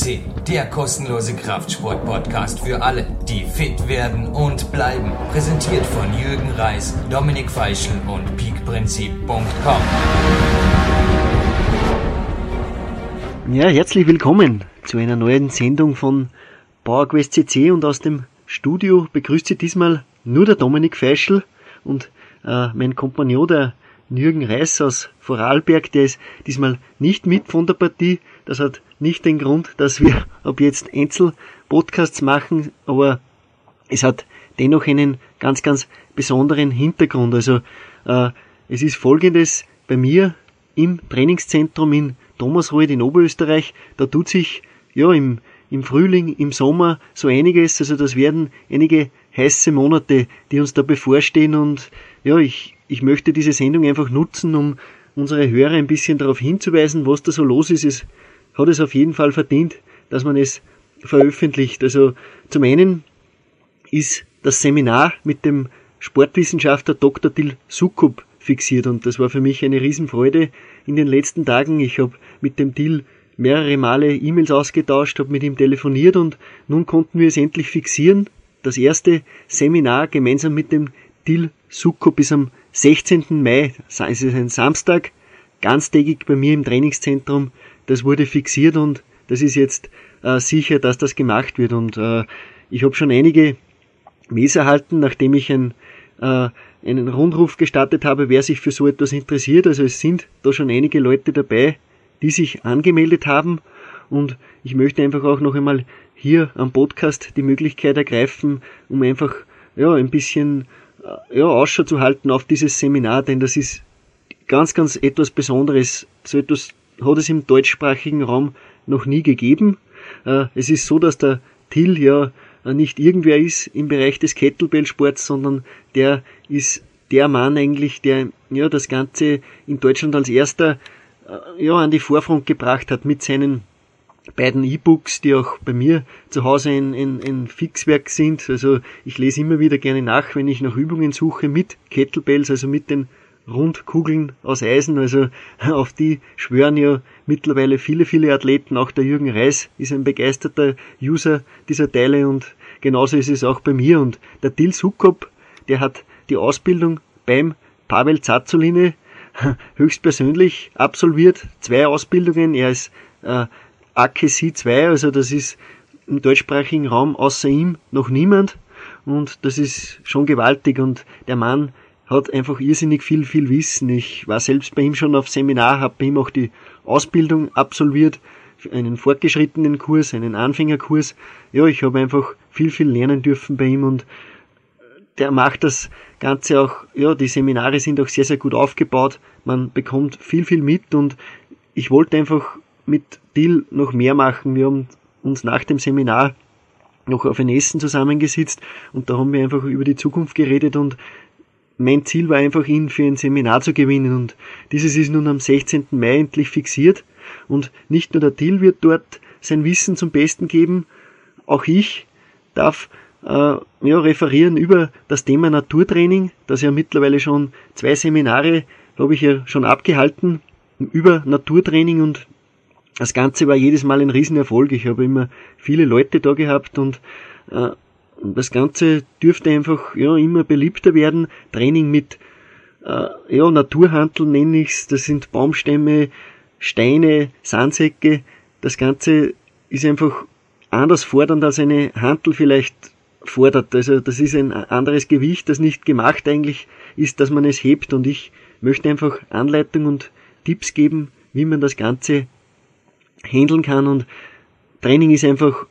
CC, der kostenlose Kraftsport-Podcast für alle, die fit werden und bleiben. Präsentiert von Jürgen Reis, Dominik Feischl und peakprinzip.com. Ja, herzlich willkommen zu einer neuen Sendung von PowerQuest CC und aus dem Studio begrüßt Sie diesmal nur der Dominik Feischl und äh, mein Kompagnon, der Jürgen Reis aus Vorarlberg, der ist diesmal nicht mit von der Partie. Das hat nicht den Grund, dass wir ab jetzt Einzelpodcasts machen, aber es hat dennoch einen ganz, ganz besonderen Hintergrund. Also äh, es ist folgendes bei mir im Trainingszentrum in Thomasreuth in Oberösterreich, da tut sich ja im, im Frühling, im Sommer so einiges. Also das werden einige heiße Monate, die uns da bevorstehen und ja, ich ich möchte diese Sendung einfach nutzen, um unsere Hörer ein bisschen darauf hinzuweisen, was da so los ist. Es hat es auf jeden Fall verdient, dass man es veröffentlicht. Also zum einen ist das Seminar mit dem Sportwissenschaftler Dr. Dil Sukup fixiert und das war für mich eine Riesenfreude in den letzten Tagen. Ich habe mit dem Dil mehrere Male E-Mails ausgetauscht, habe mit ihm telefoniert und nun konnten wir es endlich fixieren. Das erste Seminar gemeinsam mit dem Dil Sukup ist am 16. Mai, es ist ein Samstag, ganztägig bei mir im Trainingszentrum. Das wurde fixiert und das ist jetzt äh, sicher, dass das gemacht wird. Und äh, ich habe schon einige Mails erhalten, nachdem ich ein, äh, einen Rundruf gestartet habe, wer sich für so etwas interessiert. Also es sind da schon einige Leute dabei, die sich angemeldet haben. Und ich möchte einfach auch noch einmal hier am Podcast die Möglichkeit ergreifen, um einfach ja, ein bisschen äh, ja, Ausschau zu halten auf dieses Seminar, denn das ist ganz, ganz etwas Besonderes. So etwas hat es im deutschsprachigen Raum noch nie gegeben. Äh, es ist so, dass der Till ja äh, nicht irgendwer ist im Bereich des Kettlebell-Sports, sondern der ist der Mann eigentlich, der ja das Ganze in Deutschland als erster ja an die Vorfront gebracht hat mit seinen beiden E-Books, die auch bei mir zu Hause ein, ein, ein Fixwerk sind. Also ich lese immer wieder gerne nach, wenn ich nach Übungen suche mit Kettlebells, also mit den Rundkugeln aus Eisen. Also auf die schwören ja mittlerweile viele, viele Athleten. Auch der Jürgen Reis ist ein begeisterter User dieser Teile und genauso ist es auch bei mir. Und der Dil Sukop, der hat die Ausbildung beim Pavel Zazuline höchstpersönlich absolviert. Zwei Ausbildungen. Er ist äh, AKC 2, also das ist im deutschsprachigen Raum außer ihm noch niemand und das ist schon gewaltig und der Mann hat einfach irrsinnig viel, viel Wissen. Ich war selbst bei ihm schon auf Seminar, habe bei ihm auch die Ausbildung absolviert, einen fortgeschrittenen Kurs, einen Anfängerkurs. Ja, ich habe einfach viel, viel lernen dürfen bei ihm und der macht das Ganze auch, ja, die Seminare sind auch sehr, sehr gut aufgebaut. Man bekommt viel, viel mit und ich wollte einfach mit Dill noch mehr machen. Wir haben uns nach dem Seminar noch auf ein Essen zusammengesetzt und da haben wir einfach über die Zukunft geredet und mein Ziel war einfach, ihn für ein Seminar zu gewinnen und dieses ist nun am 16. Mai endlich fixiert und nicht nur der Till wird dort sein Wissen zum Besten geben, auch ich darf äh, ja, referieren über das Thema Naturtraining, das ja mittlerweile schon zwei Seminare, glaube ich, ja schon abgehalten über Naturtraining und das Ganze war jedes Mal ein Riesenerfolg. Ich habe immer viele Leute da gehabt und äh, das Ganze dürfte einfach ja immer beliebter werden. Training mit äh, ja, Naturhandel nenne ich's. Das sind Baumstämme, Steine, Sandsäcke. Das Ganze ist einfach anders fordernd als eine Handel vielleicht fordert. Also das ist ein anderes Gewicht, das nicht gemacht eigentlich ist, dass man es hebt. Und ich möchte einfach Anleitung und Tipps geben, wie man das Ganze handeln kann und Training ist einfach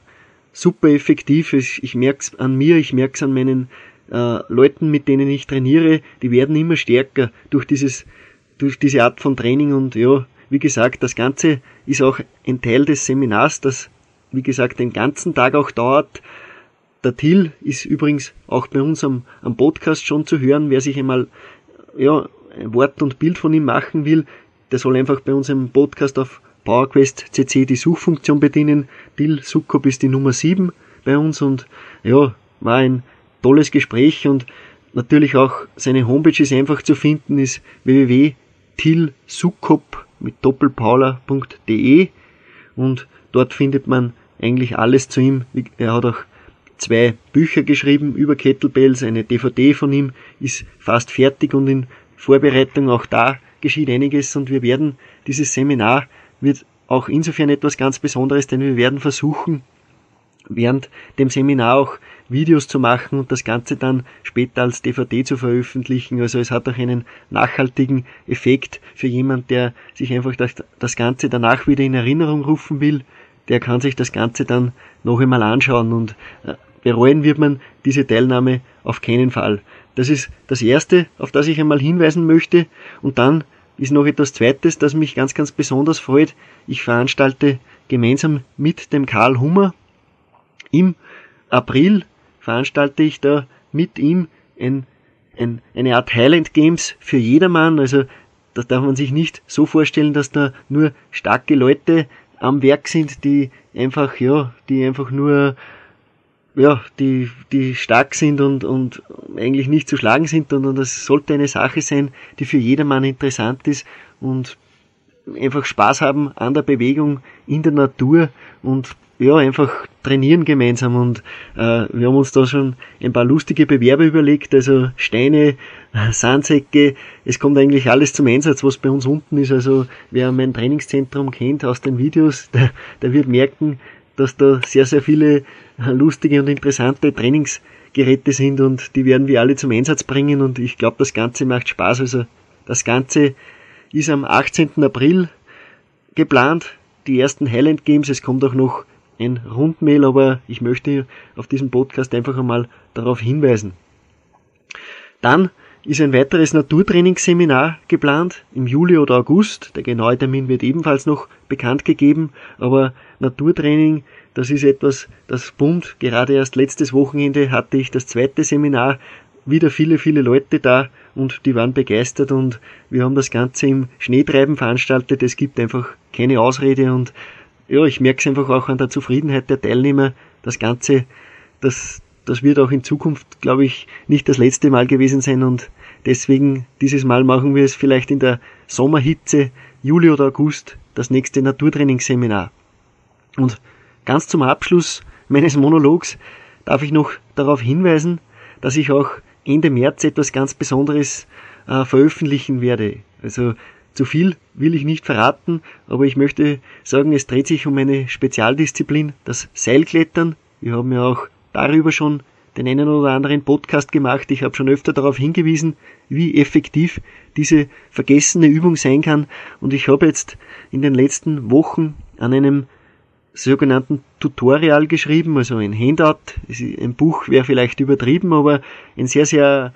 super effektiv. Ich merke es an mir, ich merke es an meinen äh, Leuten, mit denen ich trainiere, die werden immer stärker durch dieses, durch diese Art von Training und ja, wie gesagt, das Ganze ist auch ein Teil des Seminars, das wie gesagt den ganzen Tag auch dauert. Der Till ist übrigens auch bei uns am, am Podcast schon zu hören, wer sich einmal ja, ein Wort und Bild von ihm machen will, der soll einfach bei uns im Podcast auf PowerQuest CC die Suchfunktion bedienen. Dil Sukop ist die Nummer 7 bei uns und ja, war ein tolles Gespräch und natürlich auch seine Homepage ist einfach zu finden, ist www.tilsukop mit doppelpaula.de und dort findet man eigentlich alles zu ihm. Er hat auch zwei Bücher geschrieben über Kettlebells, eine DVD von ihm ist fast fertig und in Vorbereitung auch da geschieht einiges und wir werden dieses Seminar wird auch insofern etwas ganz Besonderes, denn wir werden versuchen, während dem Seminar auch Videos zu machen und das Ganze dann später als DVD zu veröffentlichen. Also es hat auch einen nachhaltigen Effekt für jemand, der sich einfach das, das Ganze danach wieder in Erinnerung rufen will. Der kann sich das Ganze dann noch einmal anschauen und äh, bereuen wird man diese Teilnahme auf keinen Fall. Das ist das Erste, auf das ich einmal hinweisen möchte. Und dann ist noch etwas Zweites, das mich ganz, ganz besonders freut. Ich veranstalte gemeinsam mit dem Karl Hummer im April veranstalte ich da mit ihm ein, ein, eine Art Highland Games für jedermann. Also das darf man sich nicht so vorstellen, dass da nur starke Leute am Werk sind, die einfach, ja, die einfach nur ja, die, die stark sind und, und eigentlich nicht zu schlagen sind, sondern das sollte eine Sache sein, die für jedermann interessant ist und einfach Spaß haben an der Bewegung in der Natur und ja, einfach trainieren gemeinsam und äh, wir haben uns da schon ein paar lustige Bewerbe überlegt, also Steine, Sandsäcke, es kommt eigentlich alles zum Einsatz, was bei uns unten ist, also wer mein Trainingszentrum kennt aus den Videos, der, der wird merken, dass da sehr, sehr viele lustige und interessante Trainingsgeräte sind und die werden wir alle zum Einsatz bringen und ich glaube, das Ganze macht Spaß. Also das Ganze ist am 18. April geplant, die ersten Highland Games, es kommt auch noch ein Rundmail, aber ich möchte auf diesem Podcast einfach einmal darauf hinweisen. Dann ist ein weiteres Naturtrainingsseminar geplant im Juli oder August. Der genaue Termin wird ebenfalls noch bekannt gegeben, aber Naturtraining, das ist etwas, das Bund, gerade erst letztes Wochenende hatte ich das zweite Seminar, wieder viele, viele Leute da und die waren begeistert und wir haben das Ganze im Schneetreiben veranstaltet. Es gibt einfach keine Ausrede und ja, ich merke es einfach auch an der Zufriedenheit der Teilnehmer. Das Ganze, das, das wird auch in Zukunft, glaube ich, nicht das letzte Mal gewesen sein und deswegen dieses Mal machen wir es vielleicht in der Sommerhitze, Juli oder August, das nächste Naturtrainingsseminar. Und ganz zum Abschluss meines Monologs darf ich noch darauf hinweisen, dass ich auch Ende März etwas ganz Besonderes äh, veröffentlichen werde. Also zu viel will ich nicht verraten, aber ich möchte sagen, es dreht sich um eine Spezialdisziplin, das Seilklettern. Wir haben ja auch darüber schon den einen oder anderen Podcast gemacht. Ich habe schon öfter darauf hingewiesen, wie effektiv diese vergessene Übung sein kann. Und ich habe jetzt in den letzten Wochen an einem sogenannten Tutorial geschrieben, also ein Handout. Ein Buch wäre vielleicht übertrieben, aber ein sehr, sehr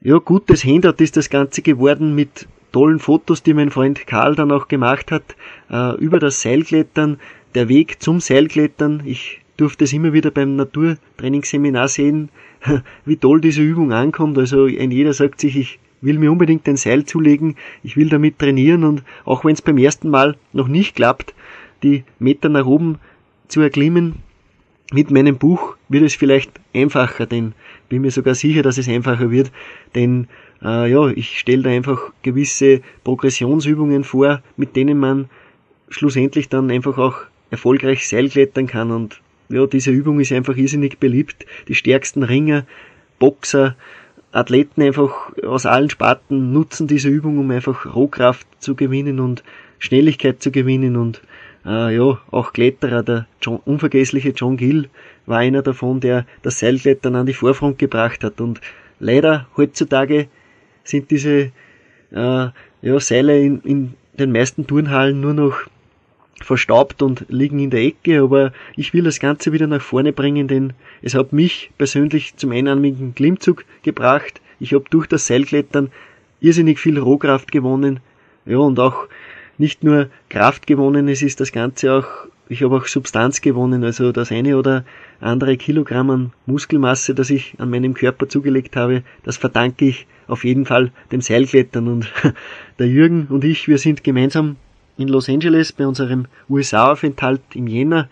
ja, gutes Handout ist das Ganze geworden mit tollen Fotos, die mein Freund Karl dann auch gemacht hat, äh, über das Seilklettern, der Weg zum Seilklettern. Ich durfte es immer wieder beim Naturtrainingsseminar sehen, wie toll diese Übung ankommt. Also ein jeder sagt sich, ich will mir unbedingt ein Seil zulegen, ich will damit trainieren und auch wenn es beim ersten Mal noch nicht klappt, die Meter nach oben zu erklimmen, mit meinem Buch wird es vielleicht einfacher, denn bin mir sogar sicher, dass es einfacher wird, denn äh, ja, ich stelle da einfach gewisse Progressionsübungen vor, mit denen man schlussendlich dann einfach auch erfolgreich Seilklettern kann und ja, diese Übung ist einfach irrsinnig beliebt. Die stärksten Ringer, Boxer, Athleten einfach aus allen Sparten nutzen diese Übung, um einfach Rohkraft zu gewinnen und Schnelligkeit zu gewinnen und äh, ja, auch Kletterer, der John, unvergessliche John Gill war einer davon, der das Seilklettern an die Vorfront gebracht hat und leider heutzutage sind diese äh, ja, Seile in, in den meisten Turnhallen nur noch verstaubt und liegen in der Ecke, aber ich will das Ganze wieder nach vorne bringen, denn es hat mich persönlich zum einarmigen Klimmzug gebracht. Ich habe durch das Seilklettern irrsinnig viel Rohkraft gewonnen, ja, und auch nicht nur Kraft gewonnen, es ist das Ganze auch, ich habe auch Substanz gewonnen, also das eine oder andere Kilogramm an Muskelmasse, das ich an meinem Körper zugelegt habe, das verdanke ich auf jeden Fall dem Seilklettern. Und der Jürgen und ich, wir sind gemeinsam in Los Angeles bei unserem USA-Aufenthalt im Jänner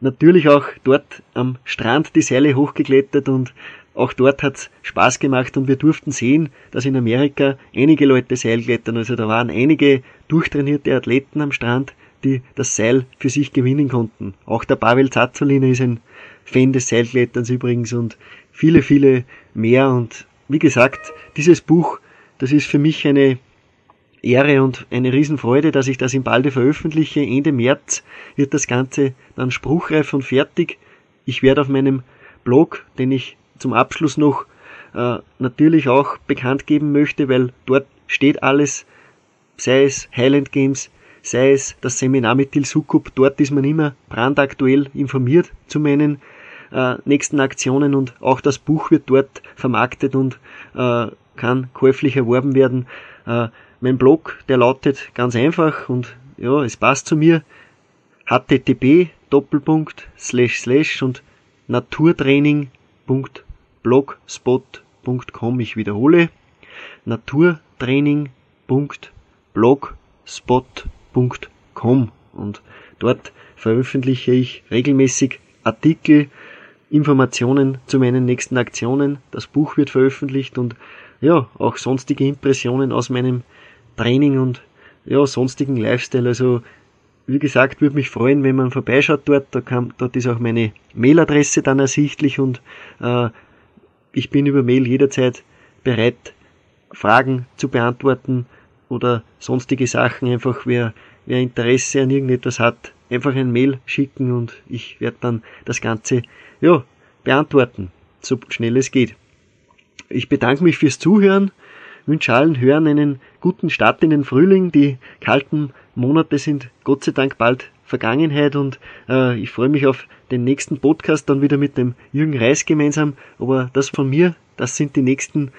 natürlich auch dort am Strand die Seile hochgeklettert und auch dort hat's Spaß gemacht und wir durften sehen, dass in Amerika einige Leute Seilklettern, also da waren einige durchtrainierte Athleten am Strand, die das Seil für sich gewinnen konnten. Auch der Pavel Zazolina ist ein Fan des Seilkletterns übrigens und viele, viele mehr. Und wie gesagt, dieses Buch, das ist für mich eine Ehre und eine Riesenfreude, dass ich das im Balde veröffentliche. Ende März wird das Ganze dann spruchreif und fertig. Ich werde auf meinem Blog, den ich zum Abschluss noch äh, natürlich auch bekannt geben möchte, weil dort steht alles, sei es Highland Games, sei es das Seminar mit Til Sukup, dort ist man immer brandaktuell informiert zu meinen äh, nächsten Aktionen und auch das Buch wird dort vermarktet und äh, kann käuflich erworben werden. Äh, mein Blog, der lautet ganz einfach und ja, es passt zu mir. http Doppelpunkt slash slash und naturtraining.blogspot.com. Ich wiederhole naturtraining.blogspot.com und dort veröffentliche ich regelmäßig Artikel, Informationen zu meinen nächsten Aktionen. Das Buch wird veröffentlicht und ja, auch sonstige Impressionen aus meinem Training und ja, sonstigen Lifestyle. Also wie gesagt, würde mich freuen, wenn man vorbeischaut dort. Da kann, dort ist auch meine Mailadresse dann ersichtlich und äh, ich bin über Mail jederzeit bereit, Fragen zu beantworten oder sonstige Sachen. Einfach wer, wer Interesse an irgendetwas hat, einfach ein Mail schicken und ich werde dann das Ganze ja, beantworten, so schnell es geht. Ich bedanke mich fürs Zuhören wünsche allen Hörern einen guten Start in den Frühling. Die kalten Monate sind Gott sei Dank bald Vergangenheit und äh, ich freue mich auf den nächsten Podcast dann wieder mit dem Jürgen Reis gemeinsam. Aber das von mir, das sind die nächsten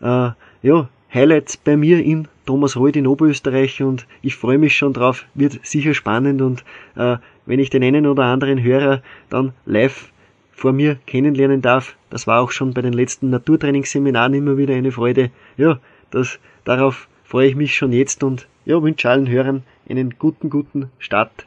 äh, ja, Highlights bei mir in Thomas Reuth in Oberösterreich und ich freue mich schon drauf, wird sicher spannend und äh, wenn ich den einen oder anderen Hörer dann live vor mir kennenlernen darf. Das war auch schon bei den letzten Naturtrainingsseminaren immer wieder eine Freude. Ja, das, darauf freue ich mich schon jetzt und ja, wünsche allen Hörern einen guten, guten Start